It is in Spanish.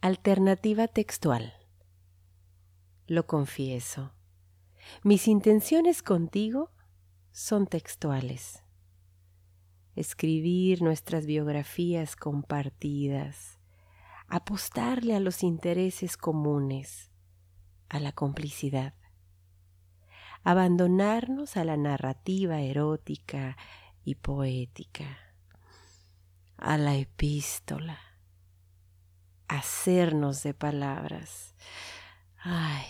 Alternativa textual. Lo confieso. Mis intenciones contigo son textuales. Escribir nuestras biografías compartidas, apostarle a los intereses comunes, a la complicidad, abandonarnos a la narrativa erótica y poética, a la epístola, hacernos de palabras. Ay,